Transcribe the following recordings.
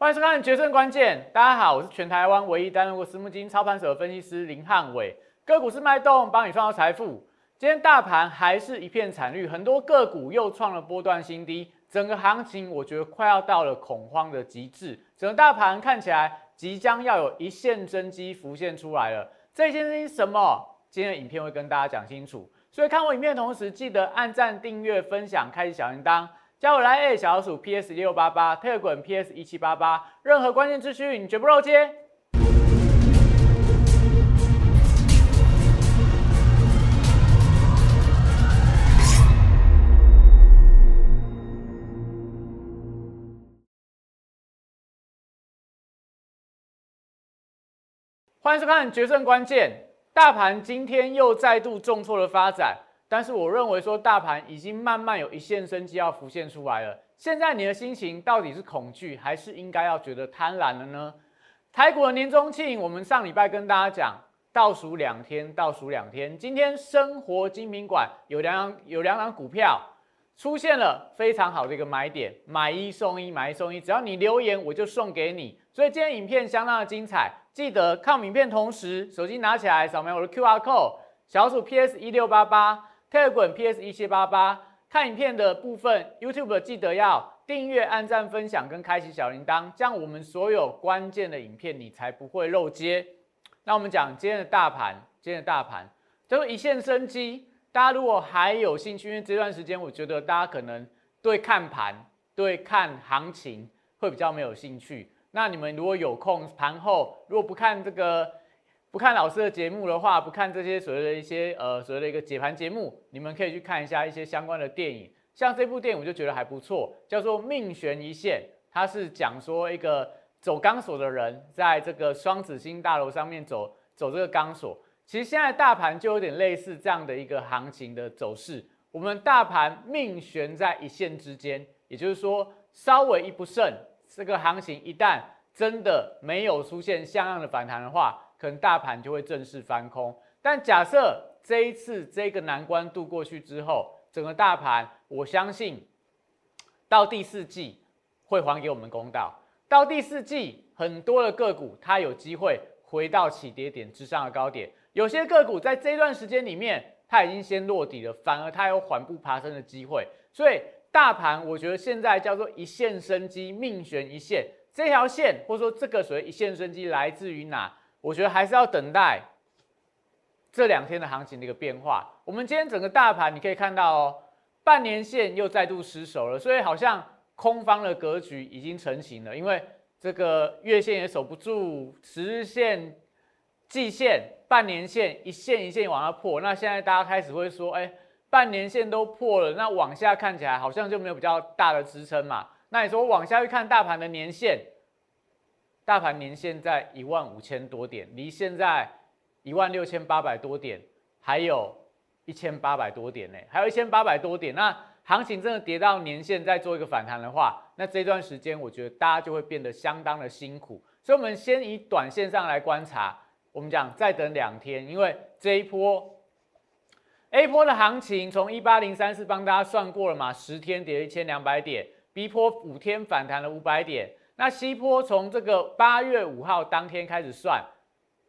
欢迎收看《决胜关键》，大家好，我是全台湾唯一担任过私募基金操盘手的分析师林汉伟。个股是脉动，帮你创造财富。今天大盘还是一片惨绿，很多个股又创了波段新低，整个行情我觉得快要到了恐慌的极致。整个大盘看起来即将要有一线真机浮现出来了。这件事情什么？今天的影片会跟大家讲清楚。所以看我影片的同时，记得按赞、订阅、分享、开启小铃铛。加我来 A 小老鼠 PS 六八八，特滚 PS 一七八八，任何关键资讯你绝不漏接。欢迎收看《决胜关键》，大盘今天又再度重挫的发展。但是我认为说大盘已经慢慢有一线生机要浮现出来了。现在你的心情到底是恐惧，还是应该要觉得贪婪了呢？台股的年终庆，我们上礼拜跟大家讲，倒数两天，倒数两天。今天生活精品馆有两有两档股票出现了非常好的一个买点，买一送一，买一送一，只要你留言我就送给你。所以今天影片相当的精彩，记得看影片同时手机拿起来扫描我的 Q R code，小鼠 P S 一六八八。特滚 PS 一七八八，看影片的部分，YouTube 记得要订阅、按赞、分享跟开启小铃铛，这样我们所有关键的影片你才不会漏接。那我们讲今天的大盘，今天的大盘叫做一线生机。大家如果还有兴趣，因为这段时间我觉得大家可能对看盘、对看行情会比较没有兴趣。那你们如果有空，盘后如果不看这个。看老师的节目的话，不看这些所谓的一些呃所谓的一个解盘节目，你们可以去看一下一些相关的电影。像这部电影我就觉得还不错，叫做《命悬一线》，它是讲说一个走钢索的人在这个双子星大楼上面走走这个钢索。其实现在大盘就有点类似这样的一个行情的走势，我们大盘命悬在一线之间，也就是说稍微一不慎，这个行情一旦真的没有出现像样的反弹的话。可能大盘就会正式翻空，但假设这一次这个难关渡过去之后，整个大盘，我相信到第四季会还给我们公道。到第四季，很多的个股它有机会回到起跌点之上的高点，有些个股在这段时间里面，它已经先落底了，反而它有缓步爬升的机会。所以大盘，我觉得现在叫做一线生机，命悬一线，这条线或者说这个所谓一线生机来自于哪？我觉得还是要等待这两天的行情的一个变化。我们今天整个大盘你可以看到，半年线又再度失守了，所以好像空方的格局已经成型了。因为这个月线也守不住，十日线、季线、半年线一线一线往下破。那现在大家开始会说，哎，半年线都破了，那往下看起来好像就没有比较大的支撑嘛？那你说往下去看大盘的年线？大盘年线在一万五千多点，离现在一万六千八百多点还有一千八百多点呢，还有一千八百多点。那行情真的跌到年线再做一个反弹的话，那这段时间我觉得大家就会变得相当的辛苦。所以，我们先以短线上来观察，我们讲再等两天，因为这一波 A 波的行情从一八零三四帮大家算过了嘛，十天跌一千两百点，B 波五天反弹了五百点。那西坡从这个八月五号当天开始算，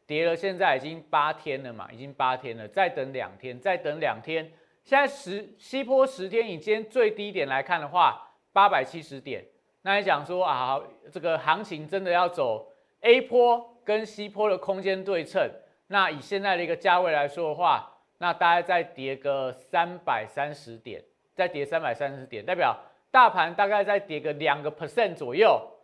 跌了，现在已经八天了嘛，已经八天了，再等两天，再等两天，现在十西坡十天以今天最低点来看的话，八百七十点。那你讲说啊，这个行情真的要走 A 坡跟西坡的空间对称，那以现在的一个价位来说的话，那大概再跌个三百三十点，再跌三百三十点，代表大盘大概再跌个两个 percent 左右。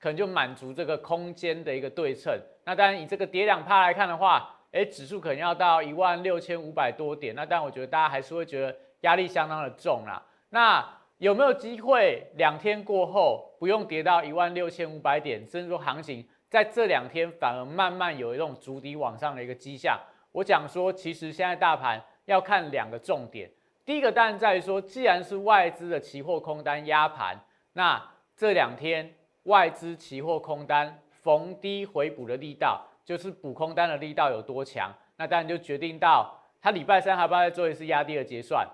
可能就满足这个空间的一个对称。那当然以这个跌两趴来看的话，哎，指数可能要到一万六千五百多点。那但我觉得大家还是会觉得压力相当的重啦。那有没有机会两天过后不用跌到一万六千五百点，甚至说行情在这两天反而慢慢有一种逐底往上的一个迹象？我讲说，其实现在大盘要看两个重点。第一个当然在于说，既然是外资的期货空单压盘，那这两天。外资期货空单逢低回补的力道，就是补空单的力道有多强，那当然就决定到它礼拜三还不要再做一次压低的结算。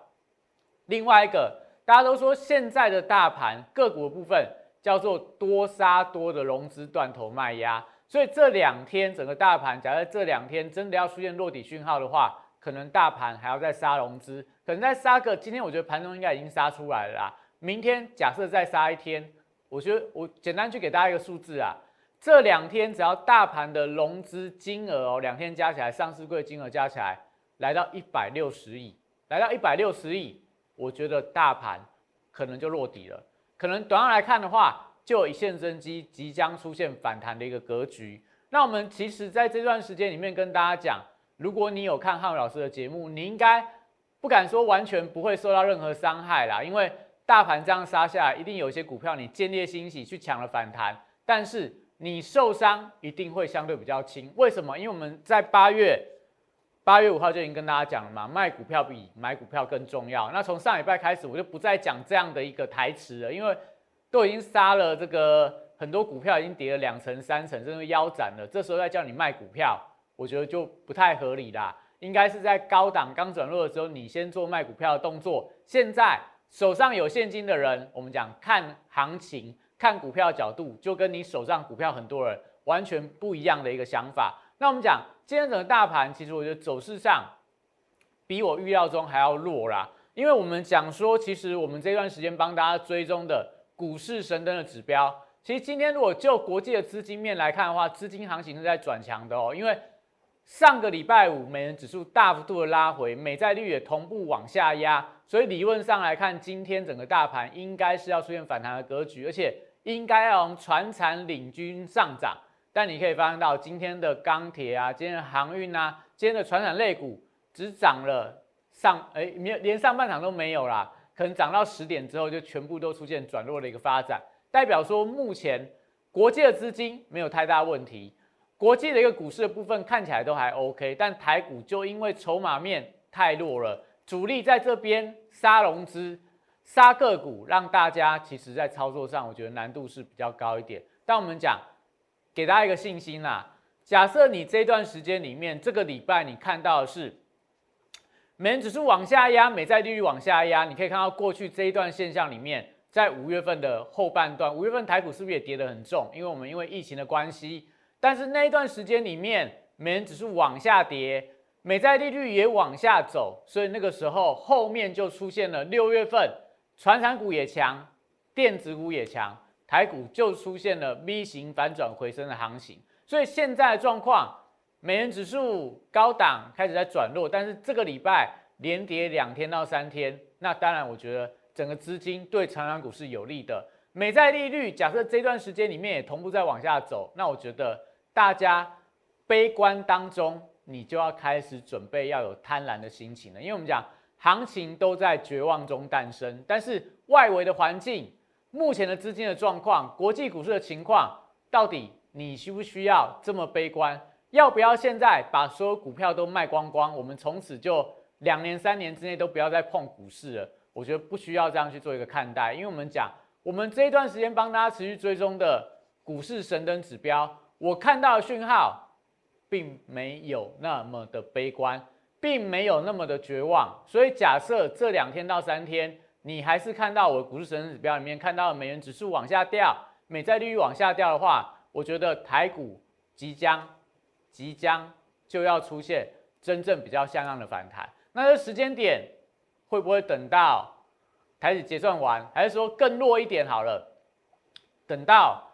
另外一个，大家都说现在的大盘个股的部分，叫做多杀多的融资断头卖压。所以这两天整个大盘，假设这两天真的要出现落底讯号的话，可能大盘还要再杀融资，可能再杀个，今天我觉得盘中应该已经杀出来了啦。明天假设再杀一天，我觉得我简单去给大家一个数字啊，这两天只要大盘的融资金额哦，两天加起来上市柜金额加起来来到一百六十亿，来到一百六十亿，我觉得大盘可能就落底了，可能短上来看的话，就有一线生机即将出现反弹的一个格局。那我们其实在这段时间里面跟大家讲。如果你有看汉伟老师的节目，你应该不敢说完全不会受到任何伤害啦，因为大盘这样杀下来，一定有一些股票你见猎欣喜去抢了反弹，但是你受伤一定会相对比较轻。为什么？因为我们在八月八月五号就已经跟大家讲了嘛，卖股票比买股票更重要。那从上礼拜开始，我就不再讲这样的一个台词了，因为都已经杀了这个很多股票已经跌了两成、三成，甚至腰斩了，这时候再叫你卖股票。我觉得就不太合理啦，应该是在高档刚转弱的时候，你先做卖股票的动作。现在手上有现金的人，我们讲看行情、看股票角度，就跟你手上股票很多人完全不一样的一个想法。那我们讲今天整个大盘，其实我觉得走势上比我预料中还要弱啦，因为我们讲说，其实我们这段时间帮大家追踪的股市神灯的指标，其实今天如果就国际的资金面来看的话，资金行情是在转强的哦，因为。上个礼拜五，美元指数大幅度的拉回，美债率也同步往下压，所以理论上来看，今天整个大盘应该是要出现反弹的格局，而且应该要从船产领军上涨。但你可以发现到，今天的钢铁啊，今天的航运啊，今天的船产类股只涨了上，哎，连连上半场都没有啦，可能涨到十点之后就全部都出现转弱的一个发展，代表说目前国际的资金没有太大问题。国际的一个股市的部分看起来都还 OK，但台股就因为筹码面太弱了，主力在这边杀融资、杀个股，让大家其实在操作上，我觉得难度是比较高一点。但我们讲，给大家一个信心啦。假设你这段时间里面，这个礼拜你看到的是美元指数往下压，美债利率往下压，你可以看到过去这一段现象里面，在五月份的后半段，五月份台股是不是也跌得很重？因为我们因为疫情的关系。但是那一段时间里面，美元指数往下跌，美债利率也往下走，所以那个时候后面就出现了六月份，传产股也强，电子股也强，台股就出现了 V 型反转回升的行情。所以现在的状况，美元指数高档开始在转弱，但是这个礼拜连跌两天到三天，那当然我觉得整个资金对传产股是有利的。美债利率假设这段时间里面也同步在往下走，那我觉得大家悲观当中，你就要开始准备要有贪婪的心情了。因为我们讲行情都在绝望中诞生，但是外围的环境、目前的资金的状况、国际股市的情况，到底你需不需要这么悲观？要不要现在把所有股票都卖光光？我们从此就两年、三年之内都不要再碰股市了？我觉得不需要这样去做一个看待，因为我们讲。我们这一段时间帮大家持续追踪的股市神灯指标，我看到的讯号并没有那么的悲观，并没有那么的绝望。所以假设这两天到三天，你还是看到我股市神指标里面看到美元指数往下掉，美债利率往下掉的话，我觉得台股即将即将就要出现真正比较像样的反弹。那这时间点会不会等到？开始结算完，还是说更弱一点好了？等到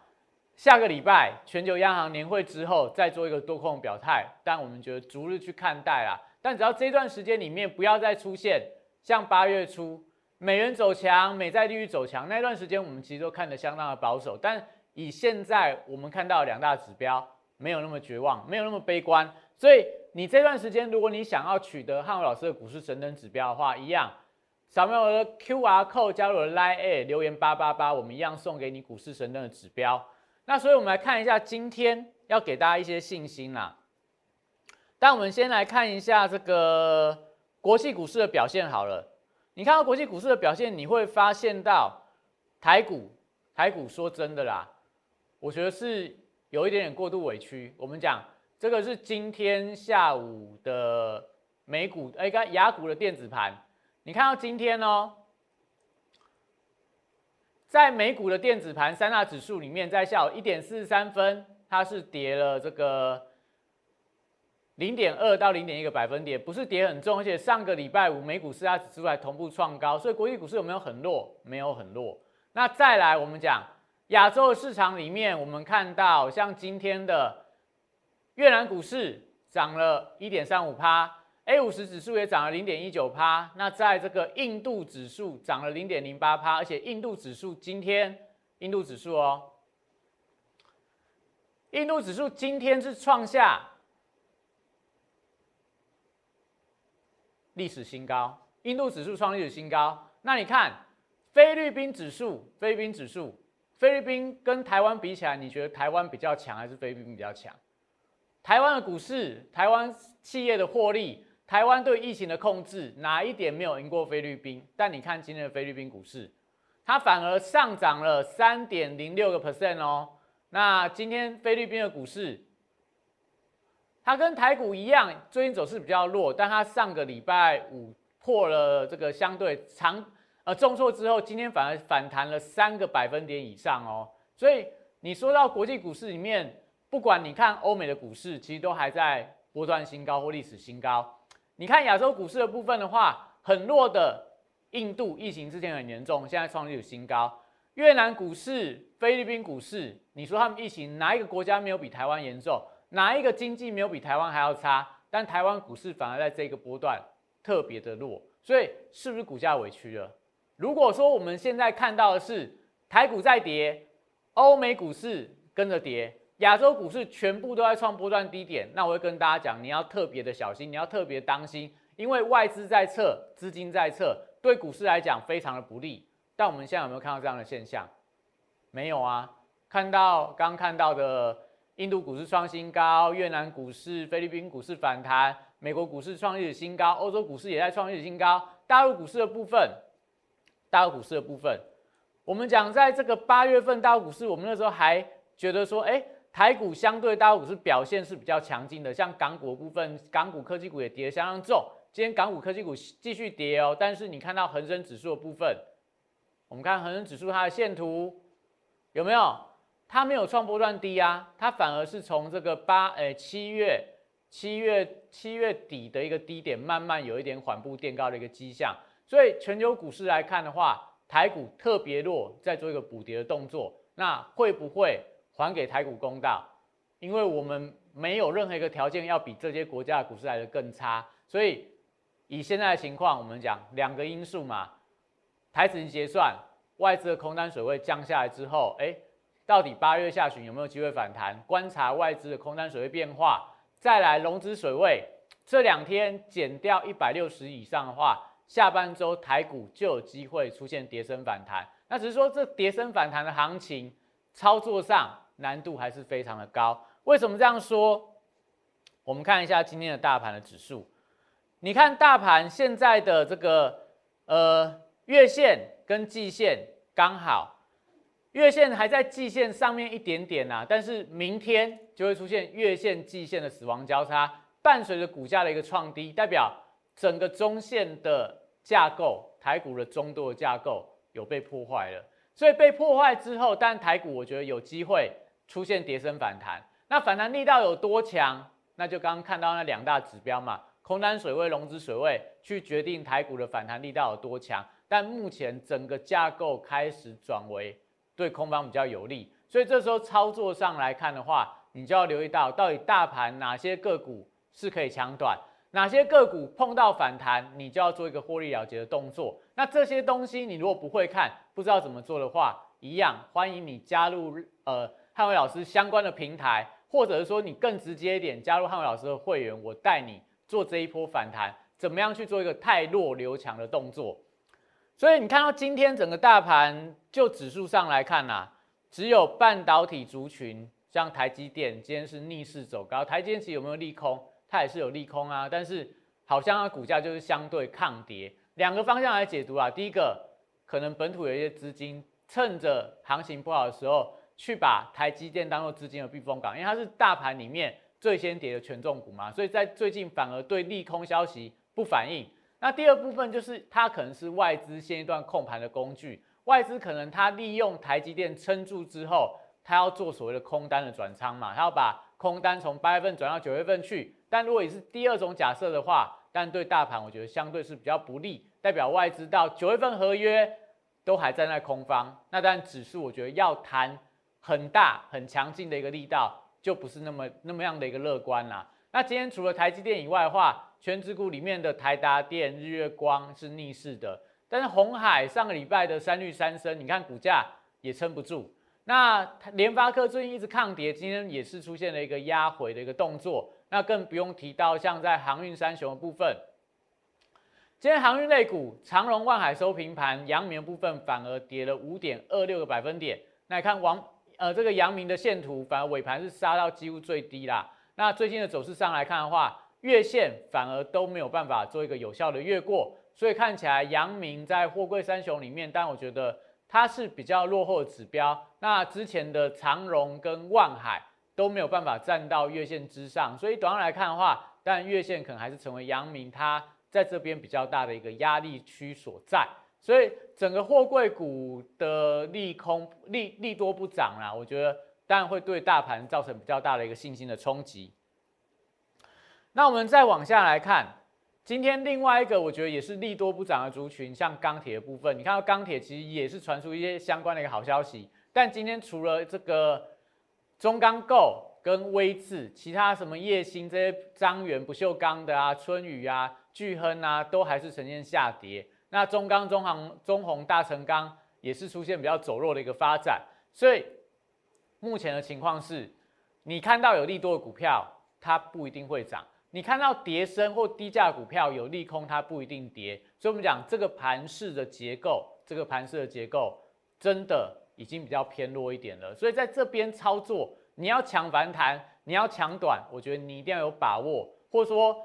下个礼拜全球央行年会之后，再做一个多空表态。但我们觉得逐日去看待啦。但只要这段时间里面不要再出现像八月初美元走强、美债利率走强那段时间，我们其实都看得相当的保守。但以现在我们看到两大指标，没有那么绝望，没有那么悲观。所以你这段时间，如果你想要取得汉伟老师的股市神灯指标的话，一样。扫描我的 Q R code 加入了 Line A 留言八八八，我们一样送给你股市神灯的指标。那所以，我们来看一下今天要给大家一些信心啦。但我们先来看一下这个国际股市的表现好了。你看到国际股市的表现，你会发现到台股，台股说真的啦，我觉得是有一点点过度委屈。我们讲这个是今天下午的美股，哎，刚雅股的电子盘。你看到今天哦，在美股的电子盘三大指数里面，在下午一点四十三分，它是跌了这个零点二到零点一个百分点，不是跌很重，而且上个礼拜五美股四大指数还同步创高，所以国际股市有没有很弱？没有很弱。那再来，我们讲亚洲市场里面，我们看到像今天的越南股市涨了一点三五趴。A 五十指数也涨了零点一九趴，那在这个印度指数涨了零点零八趴，而且印度指数今天，印度指数哦，印度指数今天是创下历史新高，印度指数创历史新高。那你看菲律宾指数，菲律宾指数，菲律宾跟台湾比起来，你觉得台湾比较强还是菲律宾比较强？台湾的股市，台湾企业的获利。台湾对疫情的控制哪一点没有赢过菲律宾？但你看今天的菲律宾股市，它反而上涨了三点零六个 percent 哦。那今天菲律宾的股市，它跟台股一样，最近走势比较弱，但它上个礼拜五破了这个相对长呃重挫之后，今天反而反弹了三个百分点以上哦。所以你说到国际股市里面，不管你看欧美的股市，其实都还在波段新高或历史新高。你看亚洲股市的部分的话，很弱的印度疫情之前很严重，现在创历史新高。越南股市、菲律宾股市，你说他们疫情哪一个国家没有比台湾严重？哪一个经济没有比台湾还要差？但台湾股市反而在这个波段特别的弱，所以是不是股价委屈了？如果说我们现在看到的是台股在跌，欧美股市跟着跌。亚洲股市全部都在创波段低点，那我会跟大家讲，你要特别的小心，你要特别当心，因为外资在撤，资金在撤，对股市来讲非常的不利。但我们现在有没有看到这样的现象？没有啊，看到刚看到的印度股市创新高，越南股市、菲律宾股市反弹，美国股市创历史新高，欧洲股市也在创历史新高，大陆股市的部分，大陆股市的部分，我们讲在这个八月份大陆股市，我们那时候还觉得说，哎。台股相对大股是表现是比较强劲的，像港股部分，港股科技股也跌得相当重。今天港股科技股继续跌哦，但是你看到恒生指数的部分，我们看恒生指数它的线图有没有？它没有创波段低啊，它反而是从这个八诶七月七月七月底的一个低点，慢慢有一点缓步垫高的一个迹象。所以全球股市来看的话，台股特别弱，在做一个补跌的动作，那会不会？还给台股公道，因为我们没有任何一个条件要比这些国家的股市来的更差，所以以现在的情况，我们讲两个因素嘛，台指结算，外资的空单水位降下来之后，哎，到底八月下旬有没有机会反弹？观察外资的空单水位变化，再来融资水位，这两天减掉一百六十以上的话，下半周台股就有机会出现跌升反弹。那只是说这跌升反弹的行情操作上。难度还是非常的高。为什么这样说？我们看一下今天的大盘的指数。你看大盘现在的这个呃月线跟季线刚好，月线还在季线上面一点点呐，但是明天就会出现月线季线的死亡交叉，伴随着股价的一个创低，代表整个中线的架构，台股的中度的架构有被破坏了。所以被破坏之后，但台股我觉得有机会。出现跌升反弹，那反弹力道有多强？那就刚刚看到那两大指标嘛，空单水位、融资水位，去决定台股的反弹力道有多强。但目前整个架构开始转为对空方比较有利，所以这时候操作上来看的话，你就要留意到到底大盘哪些个股是可以抢短，哪些个股碰到反弹，你就要做一个获利了结的动作。那这些东西你如果不会看，不知道怎么做的话，一样欢迎你加入呃。汉伟老师相关的平台，或者是说你更直接一点，加入汉伟老师的会员，我带你做这一波反弹，怎么样去做一个太弱留强的动作？所以你看到今天整个大盘就指数上来看呐，只有半导体族群，像台积电今天是逆势走高，台积电其实有没有利空？它也是有利空啊，但是好像它股价就是相对抗跌。两个方向来解读啊，第一个可能本土有一些资金趁着行情不好的时候。去把台积电当做资金的避风港，因为它是大盘里面最先跌的权重股嘛，所以在最近反而对利空消息不反应。那第二部分就是它可能是外资现一段控盘的工具，外资可能它利用台积电撑住之后，它要做所谓的空单的转仓嘛，它要把空单从八月份转到九月份去。但如果也是第二种假设的话，但对大盘我觉得相对是比较不利，代表外资到九月份合约都还站在空方。那但指数我觉得要谈很大很强劲的一个力道，就不是那么那么样的一个乐观啦。那今天除了台积电以外的话，全指股里面的台达电、日月光是逆势的，但是红海上个礼拜的三绿三升，你看股价也撑不住。那联发科最近一直抗跌，今天也是出现了一个压回的一个动作。那更不用提到像在航运三雄的部分，今天航运类股长荣、万海收平盘，阳明部分反而跌了五点二六个百分点。那看王呃这个阳明的线图，反而尾盘是杀到几乎最低啦。那最近的走势上来看的话，月线反而都没有办法做一个有效的越过，所以看起来阳明在货柜三雄里面，但我觉得它是比较落后的指标。那之前的长荣跟万海都没有办法站到月线之上，所以短来看的话，但月线可能还是成为阳明它在这边比较大的一个压力区所在。所以整个货柜股的利空利利多不涨啦，我觉得当然会对大盘造成比较大的一个信心的冲击。那我们再往下来看，今天另外一个我觉得也是利多不涨的族群，像钢铁的部分，你看到钢铁其实也是传出一些相关的一个好消息，但今天除了这个中钢构跟威智，其他什么叶兴这些张元不锈钢的啊、春雨啊、巨亨啊，都还是呈现下跌。那中钢、中航、中宏、大成钢也是出现比较走弱的一个发展，所以目前的情况是，你看到有利多的股票，它不一定会涨。你看到跌升或低价股票有利空，它不一定跌，所以我们讲这个盘式的结构，这个盘式的结构真的已经比较偏弱一点了。所以在这边操作，你要抢反弹，你要抢短，我觉得你一定要有把握，或者说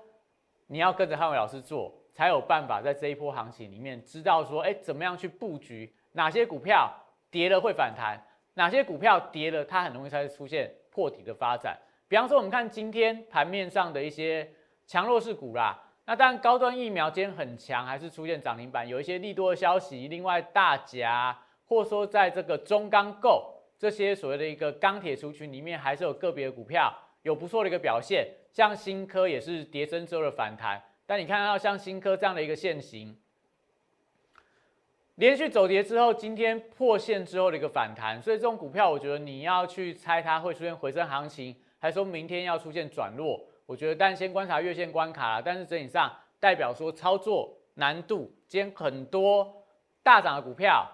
你要跟着汉伟老师做，才有办法在这一波行情里面知道说，哎，怎么样去布局，哪些股票跌了会反弹，哪些股票跌了它很容易才会出现破底的发展。比方说，我们看今天盘面上的一些强弱势股啦，那当然高端疫苗今天很强，还是出现涨停板，有一些利多的消息。另外，大夹或者说在这个中钢构这些所谓的一个钢铁族群里面，还是有个别的股票有不错的一个表现，像新科也是跌升之后的反弹。但你看到像新科这样的一个线型，连续走跌之后，今天破线之后的一个反弹，所以这种股票，我觉得你要去猜它会出现回升行情。还说明天要出现转弱，我觉得，但先观察月线关卡但是整体上代表说操作难度，今天很多大涨的股票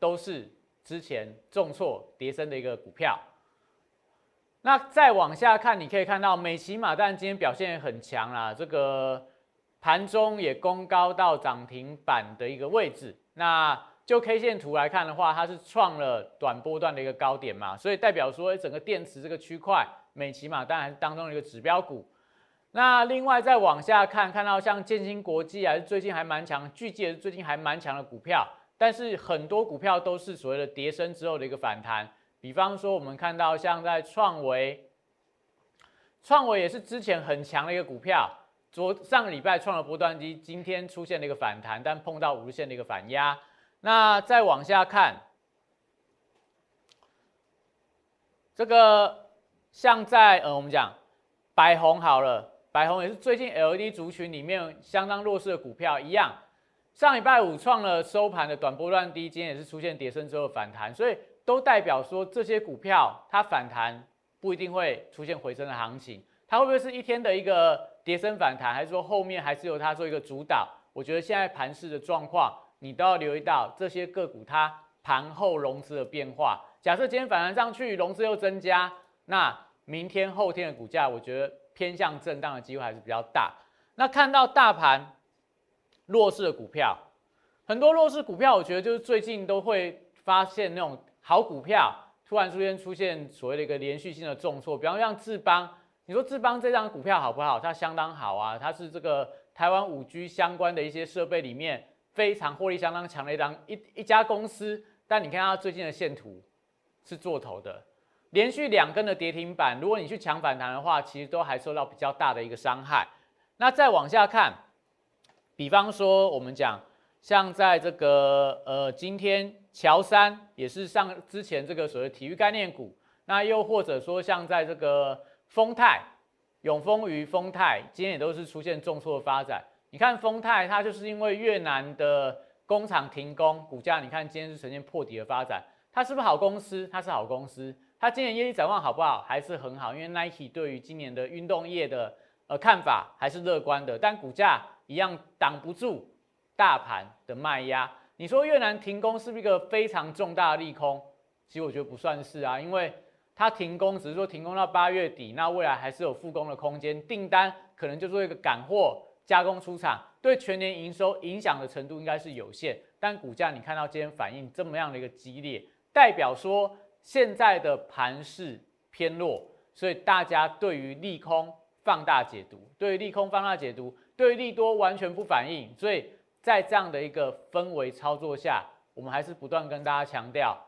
都是之前重挫跌升的一个股票。那再往下看，你可以看到美骑马，但今天表现也很强啦，这个盘中也攻高到涨停板的一个位置。那就 K 线图来看的话，它是创了短波段的一个高点嘛，所以代表说整个电池这个区块。美骑马当然当中的一个指标股，那另外再往下看，看到像建新国际还是最近还蛮强，巨界最近还蛮强的股票，但是很多股票都是所谓的跌升之后的一个反弹，比方说我们看到像在创维，创维也是之前很强的一个股票，昨上个礼拜创了波段低，今天出现了一个反弹，但碰到五日线的一个反压，那再往下看，这个。像在呃，我们讲百红好了，百红也是最近 LED 族群里面相当弱势的股票一样。上礼拜五创了收盘的短波段低，今天也是出现跌升之后反弹，所以都代表说这些股票它反弹不一定会出现回升的行情，它会不会是一天的一个跌升反弹，还是说后面还是由它做一个主导？我觉得现在盘市的状况，你都要留意到这些个股它盘后融资的变化。假设今天反弹上去，融资又增加，那明天后天的股价，我觉得偏向震荡的机会还是比较大。那看到大盘弱势的股票，很多弱势股票，我觉得就是最近都会发现那种好股票突然出现出现所谓的一个连续性的重挫。比方像智邦，你说智邦这张股票好不好？它相当好啊，它是这个台湾五 G 相关的一些设备里面非常获利相当强的一张一一家公司。但你看它最近的线图是做头的。连续两根的跌停板，如果你去抢反弹的话，其实都还受到比较大的一个伤害。那再往下看，比方说我们讲像在这个呃今天乔山也是上之前这个所谓体育概念股，那又或者说像在这个丰泰、永丰余、丰泰，今天也都是出现重挫的发展。你看丰泰，它就是因为越南的工厂停工，股价你看今天是呈现破底的发展。它是不是好公司？它是好公司。它今年业绩展望好不好？还是很好，因为 Nike 对于今年的运动业的呃看法还是乐观的。但股价一样挡不住大盘的卖压。你说越南停工是不是一个非常重大的利空？其实我觉得不算是啊，因为它停工只是说停工到八月底，那未来还是有复工的空间，订单可能就做一个赶货加工出厂，对全年营收影响的程度应该是有限。但股价你看到今天反应这么样的一个激烈，代表说。现在的盘势偏弱，所以大家对于利空放大解读，对于利空放大解读，对于利多完全不反应。所以在这样的一个氛围操作下，我们还是不断跟大家强调：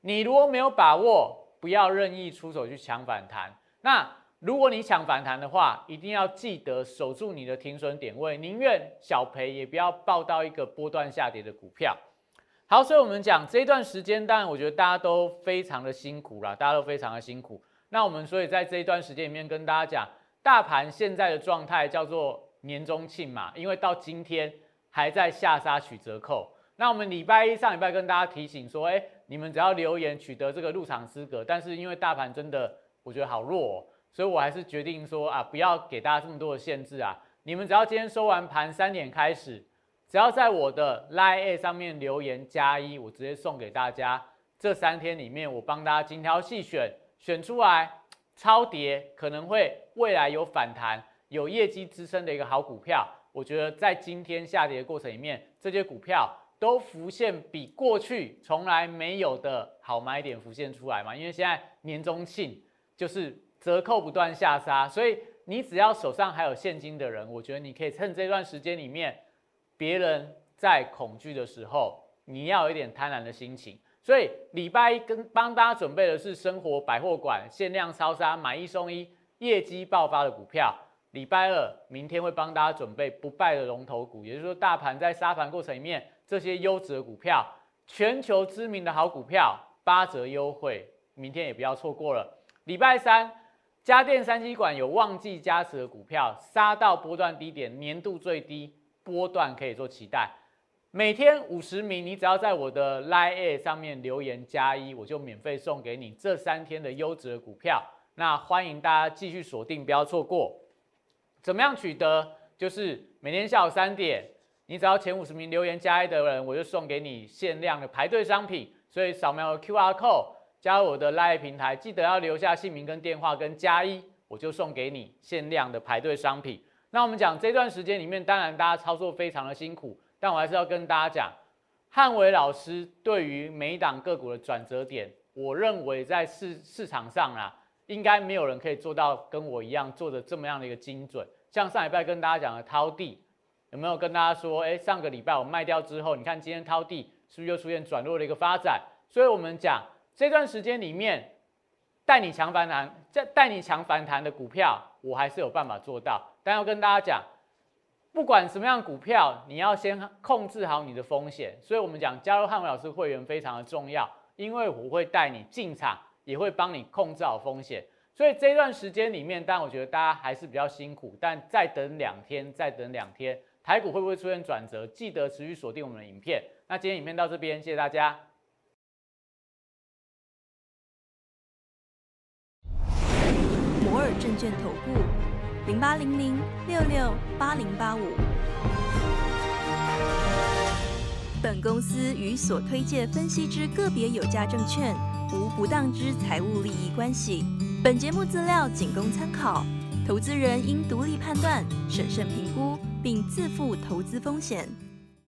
你如果没有把握，不要任意出手去抢反弹。那如果你抢反弹的话，一定要记得守住你的停损点位，宁愿小赔也不要报到一个波段下跌的股票。好，所以我们讲这一段时间，当然我觉得大家都非常的辛苦啦，大家都非常的辛苦。那我们所以在这一段时间里面跟大家讲，大盘现在的状态叫做年终庆嘛，因为到今天还在下杀取折扣。那我们礼拜一上礼拜跟大家提醒说，哎，你们只要留言取得这个入场资格，但是因为大盘真的我觉得好弱，哦所以我还是决定说啊，不要给大家这么多的限制啊，你们只要今天收完盘三点开始。只要在我的 Line 上面留言加一，我直接送给大家。这三天里面，我帮大家精挑细选，选出来超跌可能会未来有反弹、有业绩支撑的一个好股票。我觉得在今天下跌的过程里面，这些股票都浮现比过去从来没有的好买点浮现出来嘛。因为现在年终庆就是折扣不断下杀，所以你只要手上还有现金的人，我觉得你可以趁这段时间里面。别人在恐惧的时候，你要有一点贪婪的心情。所以礼拜一跟帮大家准备的是生活百货馆限量超杀买一送一业绩爆发的股票。礼拜二明天会帮大家准备不败的龙头股，也就是说大盘在杀盘过程里面这些优质的股票，全球知名的好股票八折优惠，明天也不要错过了。礼拜三家电三基管有旺季加持的股票，杀到波段低点，年度最低。波段可以做期待，每天五十名，你只要在我的 Line 上面留言加一，我就免费送给你这三天的优质的股票。那欢迎大家继续锁定，不要错过。怎么样取得？就是每天下午三点，你只要前五十名留言加一的人，我就送给你限量的排队商品。所以扫描 QR code 加入我的 Live 平台，记得要留下姓名跟电话跟加一，我就送给你限量的排队商品。那我们讲这段时间里面，当然大家操作非常的辛苦，但我还是要跟大家讲，汉伟老师对于每一档个股的转折点，我认为在市市场上啊，应该没有人可以做到跟我一样做的这么样的一个精准。像上礼拜跟大家讲的涛地，有没有跟大家说，哎，上个礼拜我卖掉之后，你看今天掏地是不是又出现转弱的一个发展？所以我们讲这段时间里面。带你强反弹，在带你强反弹的股票，我还是有办法做到。但要跟大家讲，不管什么样股票，你要先控制好你的风险。所以，我们讲加入汉伟老师会员非常的重要，因为我会带你进场，也会帮你控制好风险。所以这段时间里面，但我觉得大家还是比较辛苦，但再等两天，再等两天，台股会不会出现转折？记得持续锁定我们的影片。那今天影片到这边，谢谢大家。摩尔证券投顾零八零零六六八零八五。本公司与所推介分析之个别有价证券无不当之财务利益关系。本节目资料仅供参考，投资人应独立判断、审慎评估，并自负投资风险。